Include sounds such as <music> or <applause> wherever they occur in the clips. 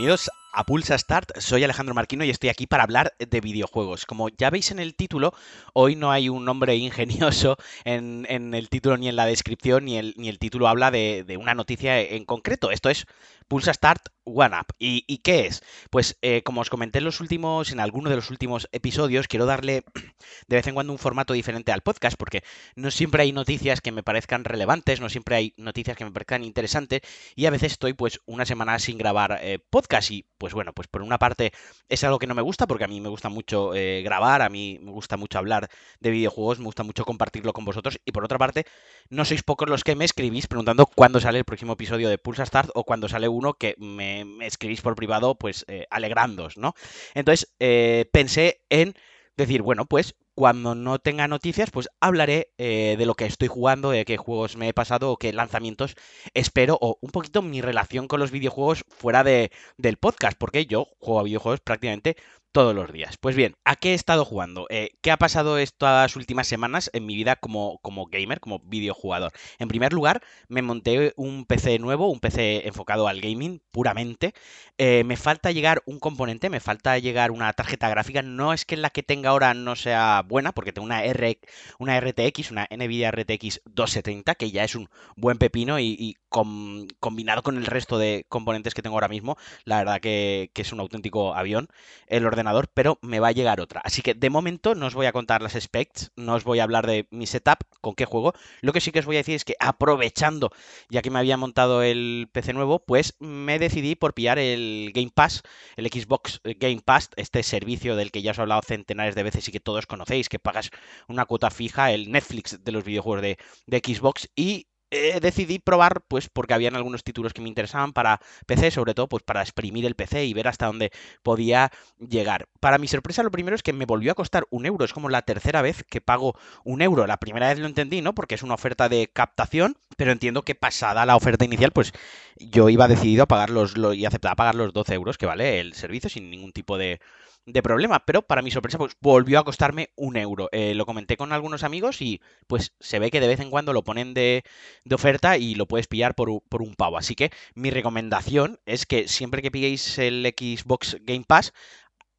bienvenidos a Pulsa Start. Soy Alejandro Marquino y estoy aquí para hablar de videojuegos. Como ya veis en el título, hoy no hay un nombre <laughs> ingenioso en, el título ni en la descripción, ni el, título habla de, de una noticia en concreto. Esto es Pulsa Start One Up. ¿Y, qué es? Pues eh, como os comenté en los últimos, en alguno de los últimos episodios, quiero darle de vez en cuando un formato diferente al podcast, porque no siempre hay noticias que me parezcan relevantes, no siempre hay noticias que me parezcan interesantes, y a veces estoy pues una semana sin grabar eh, podcast. Y pues bueno, pues por una parte es algo que no me gusta, porque a mí me gusta mucho eh, grabar, a mí me gusta mucho hablar de videojuegos, me gusta mucho compartirlo con vosotros, y por otra parte, no sois pocos los que me escribís preguntando cuándo sale el próximo episodio de Pulsa Start o cuándo sale uno que me, escribís por privado, pues eh, alegrándos, ¿no? Entonces pensé en decir, bueno, pues cuando no tenga noticias, pues hablaré eh, de lo que estoy jugando, de qué juegos me he pasado o qué lanzamientos espero, o un poquito mi relación con los videojuegos fuera de, del podcast, porque yo juego a videojuegos prácticamente todos los días. Pues bien, ¿a qué he estado jugando? Eh, ¿Qué ha pasado estas últimas semanas en mi vida como, como gamer, como videojugador? En primer lugar, me monté un PC nuevo, un PC enfocado al gaming puramente. Eh, me falta llegar un componente, me falta llegar una tarjeta gráfica. No es que la que tenga ahora no sea buena, porque tengo una, R, una RTX, una NVIDIA RTX 270, que ya es un buen pepino y, combinado con el resto de componentes que tengo ahora mismo, la verdad que, que es un auténtico avión. El ordenador pero me va a llegar otra. Así que de momento no os voy a contar las specs, no os voy a hablar de mi setup, con qué juego. Lo que sí que os voy a decir es que aprovechando, ya que me había montado el PC nuevo, pues me decidí por pillar el Game Pass, el Xbox Game Pass, este servicio del que ya os he hablado centenares de veces y que todos conocéis, que pagas una cuota fija, el Netflix de los videojuegos de, de Xbox y eh, decidí probar, pues porque habían algunos títulos que me interesaban para PC, sobre todo pues para exprimir el PC y ver hasta dónde podía llegar. Para mi sorpresa, lo primero es que me volvió a costar un euro. Es como la tercera vez que pago un euro. La primera vez lo entendí, ¿no? Porque es una oferta de captación, pero entiendo que pasada la oferta inicial, pues yo iba decidido a pagar los, y aceptar pagar los 12 euros que vale el servicio sin ningún tipo de de problema, pero para mi sorpresa, pues volvió a costarme un euro. Eh, lo comenté con algunos amigos y pues se ve que de vez en cuando lo ponen de, oferta y lo puedes pillar por, por, un pavo. Así que mi recomendación es que siempre que pilléis el Xbox Game Pass,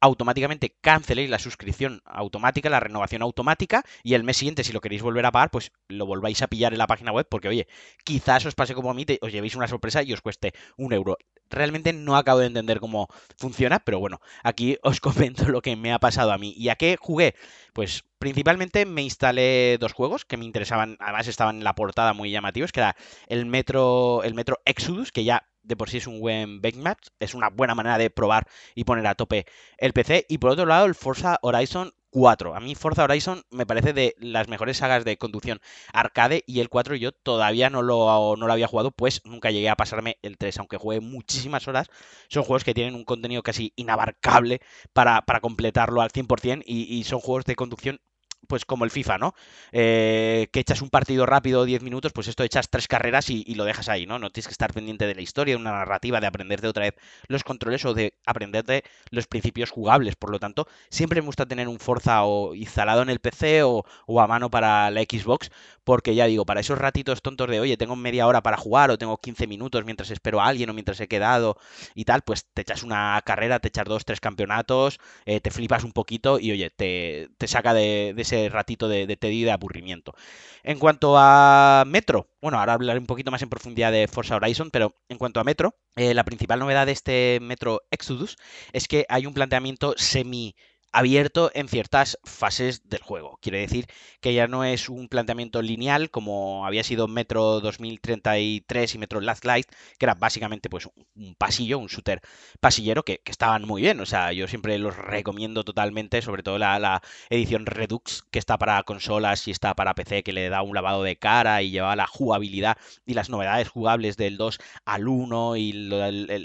automáticamente canceléis la suscripción automática, la renovación automática, y el mes siguiente, si lo queréis volver a pagar, pues lo volváis a pillar en la página web, porque oye, quizás os pase como a mí, os llevéis una sorpresa y os cueste un euro. Realmente no acabo de entender cómo funciona, pero bueno, aquí <laughs> os comento lo que me ha pasado a mí. ¿Y a qué jugué? Pues principalmente me instalé dos juegos que me interesaban, además estaban en la portada muy llamativos, que era el Metro, el Metro Exodus, que ya de por sí es un buen benchmark, es una buena manera de probar y poner a tope el PC. Y por otro lado, el Forza Horizon 4. A mí Forza Horizon me parece de las mejores sagas de conducción arcade y el 4 yo todavía no lo, no lo había jugado, pues nunca llegué a pasarme el 3, aunque juegue muchísimas horas. Son juegos que tienen un contenido casi inabarcable para, para completarlo al 100% y, y son juegos de conducción pues como el FIFA, ¿no? Eh, que echas un partido rápido 10 minutos, pues esto echas tres carreras y, lo dejas ahí, ¿no? No tienes que estar pendiente de la historia, de una narrativa, de aprenderte otra vez los controles o de aprenderte los principios jugables. Por lo tanto, siempre me gusta tener un Forza o instalado en el PC o, a mano para la Xbox, porque ya digo, para esos ratitos tontos de, oye, tengo media hora para jugar o tengo 15 minutos mientras espero a alguien o mientras he quedado y tal, pues te echas una carrera, te echas dos, tres campeonatos, eh, te flipas un poquito y, oye, te, saca de, ratito de, de y de aburrimiento. En cuanto a Metro, bueno, ahora hablaré un poquito más en profundidad de Forza Horizon, pero en cuanto a Metro, eh, la principal novedad de este Metro Exodus es que hay un planteamiento semi abierto en ciertas fases del juego. Quiere decir que ya no es un planteamiento lineal como había sido Metro 2033 y Metro Last Light, que era básicamente pues un pasillo, un shooter pasillero que, estaban muy bien. O sea, yo siempre los recomiendo totalmente, sobre todo la, edición Redux que está para consolas y está para PC, que le da un lavado de cara y lleva la jugabilidad y las novedades jugables del 2 al 1 y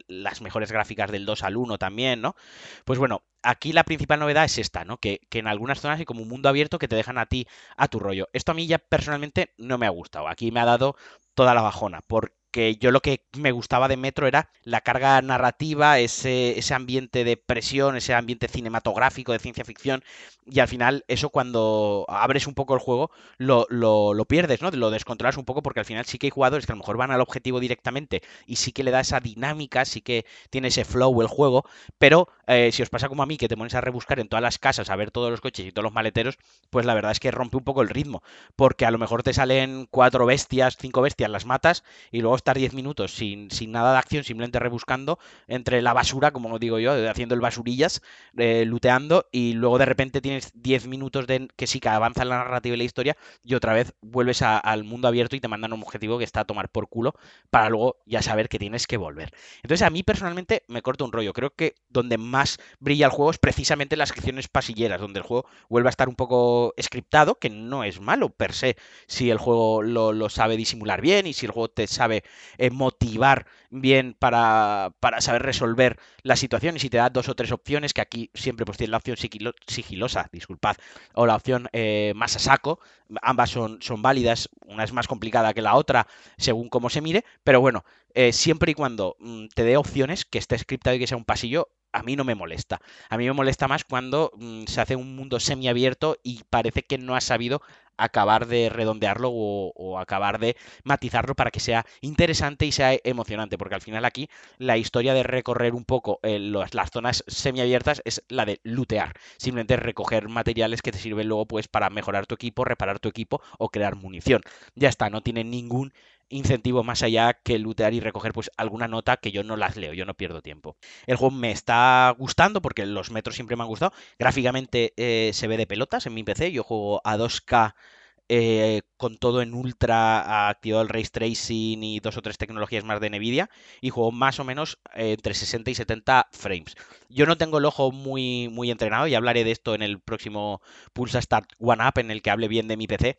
las mejores gráficas del 2 al 1 también, ¿no? Pues bueno, aquí la principal novedad es esta, ¿no? Que, en algunas zonas hay como un mundo abierto que te dejan a ti a tu rollo. Esto a mí ya personalmente no me ha gustado. Aquí me ha dado toda la bajona. ¿Por que yo lo que me gustaba de Metro era la carga narrativa, ese, ese ambiente de presión, ese ambiente cinematográfico de ciencia ficción, y al final eso cuando abres un poco el juego lo, lo, pierdes, ¿no? Lo descontrolas un poco porque al final sí que hay jugadores que a lo mejor van al objetivo directamente y sí que le da esa dinámica, sí que tiene ese flow el juego, pero eh, si os pasa como a mí que te pones a rebuscar en todas las casas a ver todos los coches y todos los maleteros, pues la verdad es que rompe un poco el ritmo, porque a lo mejor te salen cuatro bestias, cinco bestias, las matas y luego estar diez minutos sin, sin nada de acción, simplemente rebuscando entre la basura, como digo yo, haciendo el basurillas, eh, luteando y luego de repente tienes 10 minutos de que sí que avanza la narrativa y la historia y otra vez vuelves al mundo abierto y te mandan un objetivo que está a tomar por culo para luego ya saber que tienes que volver. Entonces a mí personalmente me corto un rollo. Creo que donde más brilla el juego es precisamente en las secciones pasilleras, donde el juego vuelve a estar un poco scriptado, que no es malo per se si el juego lo, sabe disimular bien y si el juego te sabe motivar bien para, para saber resolver la situación y si te da dos o tres opciones, que aquí siempre pues tiene la opción sigilosa, disculpad, o la opción eh, más a saco, ambas son, son válidas, una es más complicada que la otra según cómo se mire, pero bueno, eh, siempre y cuando mm, te dé opciones, que esté scriptado y que sea un pasillo, a mí no me molesta. A mí me molesta más cuando mm, se hace un mundo semiabierto y parece que no ha sabido acabar de redondearlo o, acabar de matizarlo para que sea interesante y sea emocionante, porque al final aquí la historia de recorrer un poco eh, las zonas semiabiertas es la de lootear, simplemente recoger materiales que te sirven luego pues para mejorar tu equipo, reparar tu equipo o crear munición. Ya está, no tiene ningún incentivo más allá que lootear y recoger pues alguna nota que yo no las leo, yo no pierdo tiempo. El juego me está gustando porque los metros siempre me han gustado. Gráficamente eh, se ve de pelotas en mi PC, yo juego a 2K eh, con todo en ultra, activado el ray tracing y dos o tres tecnologías más de Nvidia y juego más o menos eh, entre 60 y 70 frames. Yo no tengo el ojo muy, muy entrenado y hablaré de esto en el próximo Pulsa Start One Up en el que hable bien de mi PC.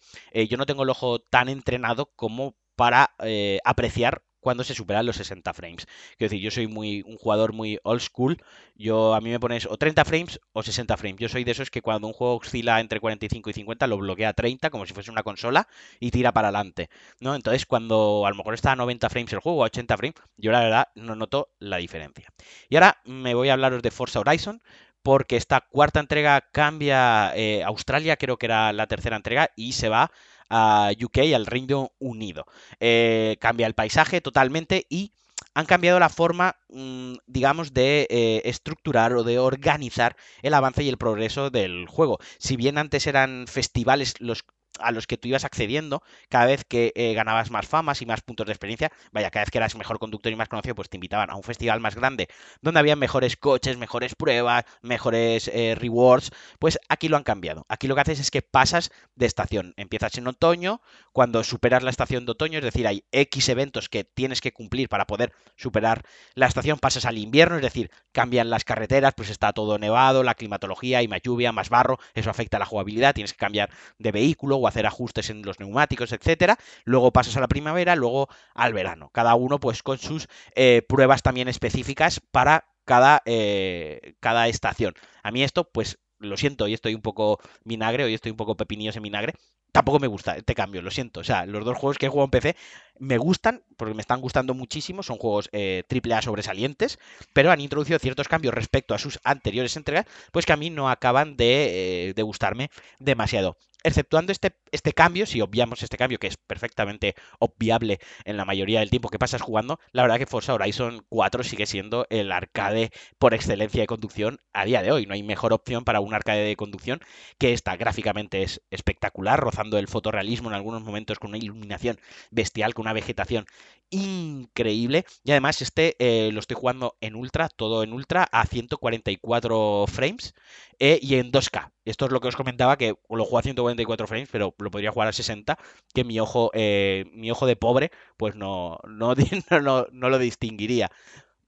yo no tengo el ojo tan entrenado como para eh, apreciar cuando se superan los 60 frames. Quiero decir, yo soy muy un jugador muy old school. Yo a mí me pones o 30 frames o 60 frames. Yo soy de esos que cuando un juego oscila entre 45 y 50 lo bloquea a 30 como si fuese una consola y tira para adelante, ¿no? Entonces, cuando a lo mejor está a 90 frames el juego a 80 frames, yo la verdad no noto la diferencia. Y ahora me voy a hablaros de Forza Horizon porque esta cuarta entrega cambia eh, Australia, creo que era la tercera entrega y se va a UK, al Reino Unido. Eh, cambia el paisaje totalmente y han cambiado la forma, mm, digamos, de eh, estructurar o de organizar el avance y el progreso del juego. Si bien antes eran festivales los a los que tú ibas accediendo cada vez que eh, ganabas más famas y más puntos de experiencia. Vaya, cada vez que eras mejor conductor y más conocido, pues te invitaban a un festival más grande donde había mejores coches, mejores pruebas, mejores eh, rewards. Pues aquí lo han cambiado. Aquí lo que haces es que pasas de estación. Empiezas en otoño, cuando superas la estación de otoño, es decir, hay X eventos que tienes que cumplir para poder superar la estación, pasas al invierno, es decir, cambian las carreteras, pues está todo nevado, la climatología, hay más lluvia, más barro, eso afecta a la jugabilidad, tienes que cambiar de vehículo o hacer ajustes en los neumáticos, etcétera. Luego pasas a la primavera, luego al verano. Cada uno, pues, con sus eh, pruebas también específicas para cada, eh, cada estación. A mí esto, pues, lo siento, y estoy un poco vinagre, hoy estoy un poco pepinillos en vinagre, tampoco me gusta este cambio, lo siento. O sea, los dos juegos que he jugado en PC me gustan, porque me están gustando muchísimo, son juegos eh, triple A sobresalientes, pero han introducido ciertos cambios respecto a sus anteriores entregas, pues que a mí no acaban de, eh, de gustarme demasiado exceptuando este, este cambio, si obviamos este cambio, que es perfectamente obviable en la mayoría del tiempo que pasas jugando, la verdad que Forza Horizon 4 sigue siendo el arcade por excelencia de conducción a día de hoy. No hay mejor opción para un arcade de conducción que esta. Gráficamente es espectacular, rozando el fotorrealismo en algunos momentos con una iluminación bestial, con una vegetación increíble. Y además este eh, lo estoy jugando en ultra, todo en ultra, a 144 frames eh, y en 2K. Esto es lo que os comentaba, que lo juego a 144 frames, pero lo podría jugar a 60, que mi ojo, eh, mi ojo de pobre, pues no, no, <laughs> no, no lo distinguiría.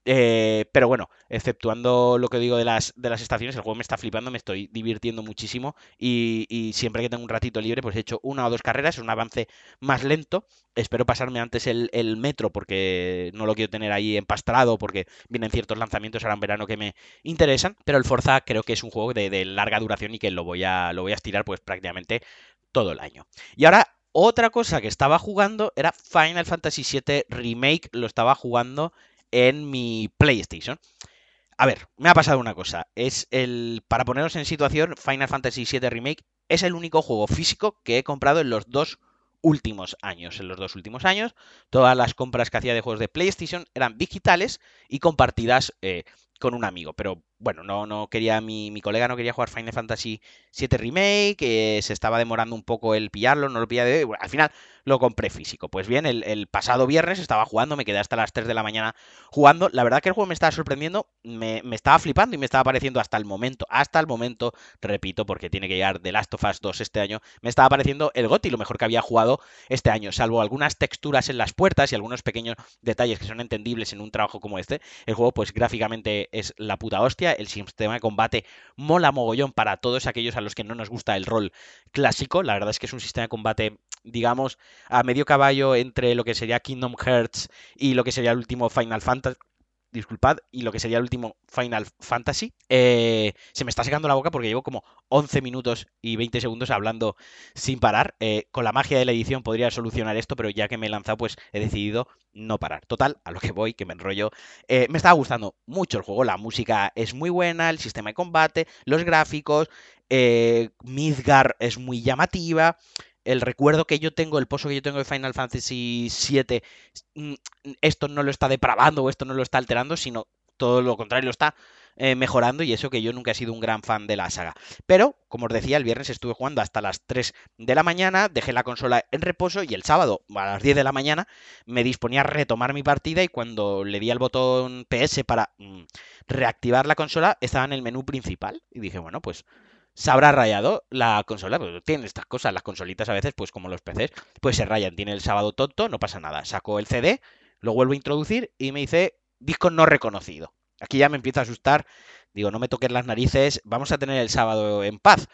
Eh, pero bueno, exceptuando lo que digo de las, de las estaciones, el juego me está flipando, me estoy divirtiendo muchísimo y, siempre que tengo un ratito libre, pues he hecho una o dos carreras, es un avance más lento. Espero pasarme antes el, metro porque no lo quiero tener ahí empastrado porque vienen ciertos lanzamientos ahora en verano que me interesan, pero el Forza creo que es un juego de, de larga duración y que lo voy a, lo voy a estirar pues prácticamente todo el año. Y ahora Otra cosa que estaba jugando era Final Fantasy VII Remake, lo estaba jugando en mi PlayStation. A ver, me ha pasado una cosa. Es el. Para ponernos en situación, Final Fantasy VII Remake es el único juego físico que he comprado en los dos últimos años. En los dos últimos años, todas las compras que hacía de juegos de PlayStation eran digitales y compartidas eh, con un amigo. Pero bueno, no, no quería, mi, mi, colega no quería jugar Final Fantasy VII Remake, que se estaba demorando un poco el pillarlo, no lo pillaba de... Bueno, al final lo compré físico. Pues bien, el, pasado viernes estaba jugando, me quedé hasta las 3 de la mañana jugando. La verdad que el juego me estaba sorprendiendo, me, me estaba flipando y me estaba pareciendo hasta el momento, hasta el momento, repito, porque tiene que llegar The Last of Us 2 este año, me estaba pareciendo el GOTI, lo mejor que había jugado este año, salvo algunas texturas en las puertas y algunos pequeños detalles que son entendibles en un trabajo como este. El juego, pues gráficamente es la puta hostia el sistema de combate mola mogollón para todos aquellos a los que no nos gusta el rol clásico. La verdad es que es un sistema de combate, digamos, a medio caballo entre lo que sería Kingdom Hearts y lo que sería el último Final Fantasy disculpad, y lo que sería el último Final Fantasy. Eh, se me está secando la boca porque llevo como 11 minutos y 20 segundos hablando sin parar. Eh, con la magia de la edición podría solucionar esto, pero ya que me he lanzado, pues he decidido no parar. Total, a lo que voy, que me enrollo. Eh, me estaba gustando mucho el juego, la música es muy buena, el sistema de combate, los gráficos, Midgar es muy llamativa el recuerdo que yo tengo, el pozo que yo tengo de Final Fantasy VII, mm, esto no lo está depravando o esto no lo está alterando, sino todo lo contrario, lo está eh, mejorando y eso que yo nunca he sido un gran fan de la saga. Pero, como os decía, el viernes estuve jugando hasta las 3 de la mañana, dejé la consola en reposo y el sábado a las 10 de la mañana me disponía a retomar mi partida y cuando le di al botón PS para mm, reactivar la consola estaba en el menú principal y dije, bueno, pues se habrá rayado la consola. Pues tiene estas cosas, las consolitas a veces, pues como los PCs, pues se rayan. Tiene el sábado tonto, no pasa nada. Saco el CD, lo vuelvo a introducir y me dice disco no reconocido. Aquí ya me empieza a asustar. Digo, no me toques las narices, vamos a tener el sábado en paz.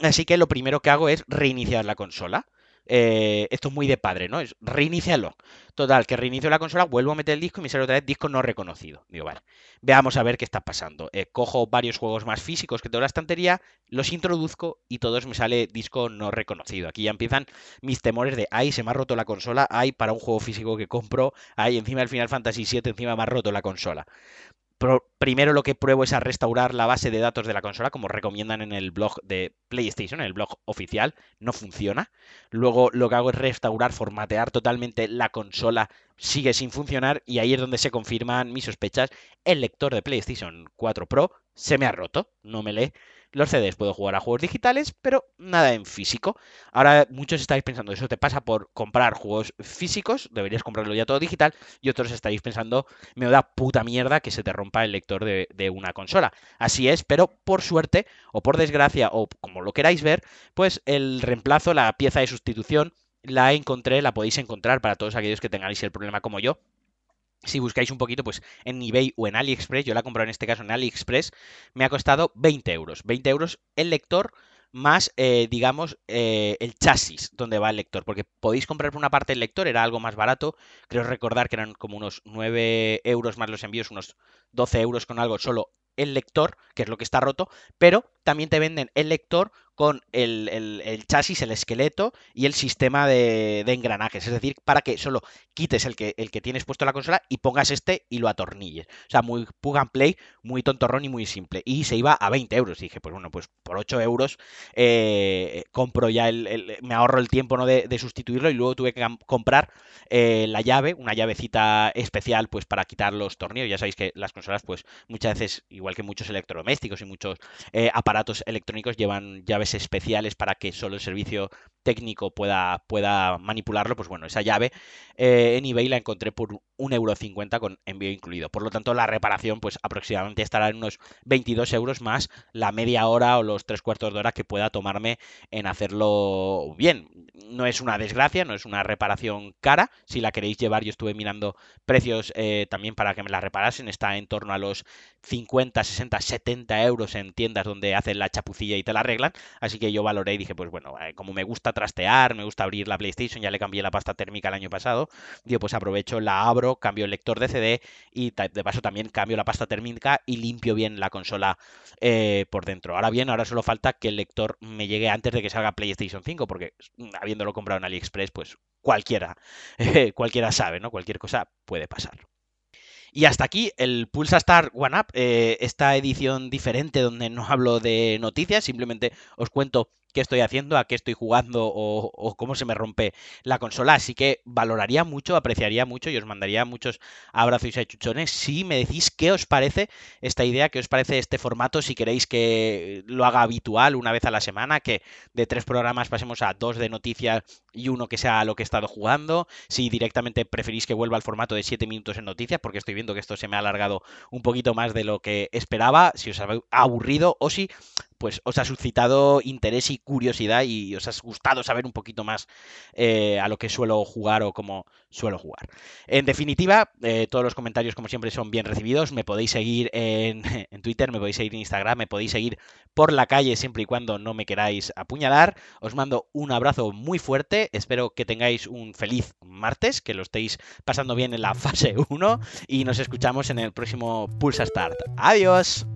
Así que lo primero que hago es reiniciar la consola. Eh, esto es muy de padre, ¿no? Es reiniciarlo. Total, que reinicio la consola, vuelvo a meter el disco y me sale otra vez disco no reconocido. Digo, vale, veamos a ver qué está pasando. Eh, cojo varios juegos más físicos que tengo en la estantería, los introduzco y todos me sale disco no reconocido. Aquí ya empiezan mis temores de, ay, se me ha roto la consola, ay, para un juego físico que compro, ay, encima del Final Fantasy VII, encima me ha roto la consola primero lo que pruebo es a restaurar la base de datos de la consola, como recomiendan en el blog de PlayStation, en el blog oficial, no funciona. Luego lo que hago es restaurar, formatear totalmente la consola, sigue sin funcionar y ahí es donde se confirman mis sospechas. El lector de PlayStation 4 Pro se me ha roto, no me lee los CDs. Puedo jugar a juegos digitales, pero nada en físico. Ahora muchos estáis pensando, eso te pasa por comprar juegos físicos, deberías comprarlo ya todo digital, y otros estáis pensando, me da puta mierda que se te rompa el lector de, de una consola. Así es, pero por suerte, o por desgracia, o como lo queráis ver, pues el reemplazo, la pieza de sustitución, la encontré, la podéis encontrar para todos aquellos que tengáis el problema como yo si buscáis un poquito, pues en eBay o en AliExpress, yo la he comprado en este caso en AliExpress, me ha costado 20 euros. 20 euros el lector más, eh, digamos, eh, el chasis donde va el lector. Porque podéis comprar por una parte el lector, era algo más barato. Creo recordar que eran como unos 9 euros más los envíos, unos 12 euros con algo solo el lector, que es lo que está roto, pero también te venden el lector con el, chasis, el esqueleto y el sistema de, engranajes. Es decir, para que solo quites el que, el que tienes puesto en la consola y pongas este y lo atornilles. O sea, muy plug and play, muy tontorrón y muy simple. Y se iba a 20 euros. Dije, pues bueno, pues por 8 euros eh, compro ya el, Me ahorro el tiempo ¿no? de, sustituirlo y luego tuve que comprar eh, la llave, una llavecita especial pues para quitar los tornillos. Ya sabéis que las consolas pues muchas veces, igual que muchos electrodomésticos y muchos eh, aparatos electrónicos llevan llaves especiales para que solo el servicio técnico pueda, pueda manipularlo, pues bueno, esa llave eh, en eBay la encontré por 1,50€ con envío incluido. Por lo tanto, la reparación pues aproximadamente estará en unos 22 euros más la media hora o los tres cuartos de hora que pueda tomarme en hacerlo bien. No es una desgracia, no es una reparación cara. Si la queréis llevar, yo estuve mirando precios eh, también para que me la reparasen. Está en torno a los 50, 60, 70 euros en tiendas donde hacen la chapucilla y te la arreglan. Así que yo valoré y dije, pues bueno, eh, como me gusta trastear, me gusta abrir la PlayStation, ya le cambié la pasta térmica el año pasado, digo, pues aprovecho, la abro, cambio el lector de CD y de paso también cambio la pasta térmica y limpio bien la consola eh, por dentro. Ahora bien, ahora solo falta que el lector me llegue antes de que salga PlayStation 5, porque mm, habiéndolo comprado en AliExpress, pues cualquiera, <laughs> cualquiera sabe, ¿no? Cualquier cosa puede pasar. Y hasta aquí el Pulsa Star One Up, eh, esta edición diferente donde no hablo de noticias, simplemente os cuento qué estoy haciendo, a qué estoy jugando o, cómo se me rompe la consola. Así que valoraría mucho, apreciaría mucho y os mandaría muchos abrazos y chuchones si me decís qué os parece esta idea, qué os parece este formato, si queréis que lo haga habitual una vez a la semana, que de tres programas pasemos a dos de noticias y uno que sea lo que he estado jugando, si directamente preferís que vuelva al formato de siete minutos en noticias, porque estoy viendo que esto se me ha alargado un poquito más de lo que esperaba, si os ha aburrido o si pues os ha suscitado interés y curiosidad y os ha gustado saber un poquito más eh, a lo que suelo jugar o cómo suelo jugar. En definitiva, eh, todos los comentarios como siempre son bien recibidos. Me podéis seguir en, <laughs> en, Twitter, me podéis seguir en Instagram, me podéis seguir por la calle siempre y cuando no me queráis apuñalar. Os mando un abrazo muy fuerte. Espero que tengáis un feliz martes, que lo estéis pasando bien en la <laughs> fase 1 y nos escuchamos en el próximo Pulsa Start. Adiós.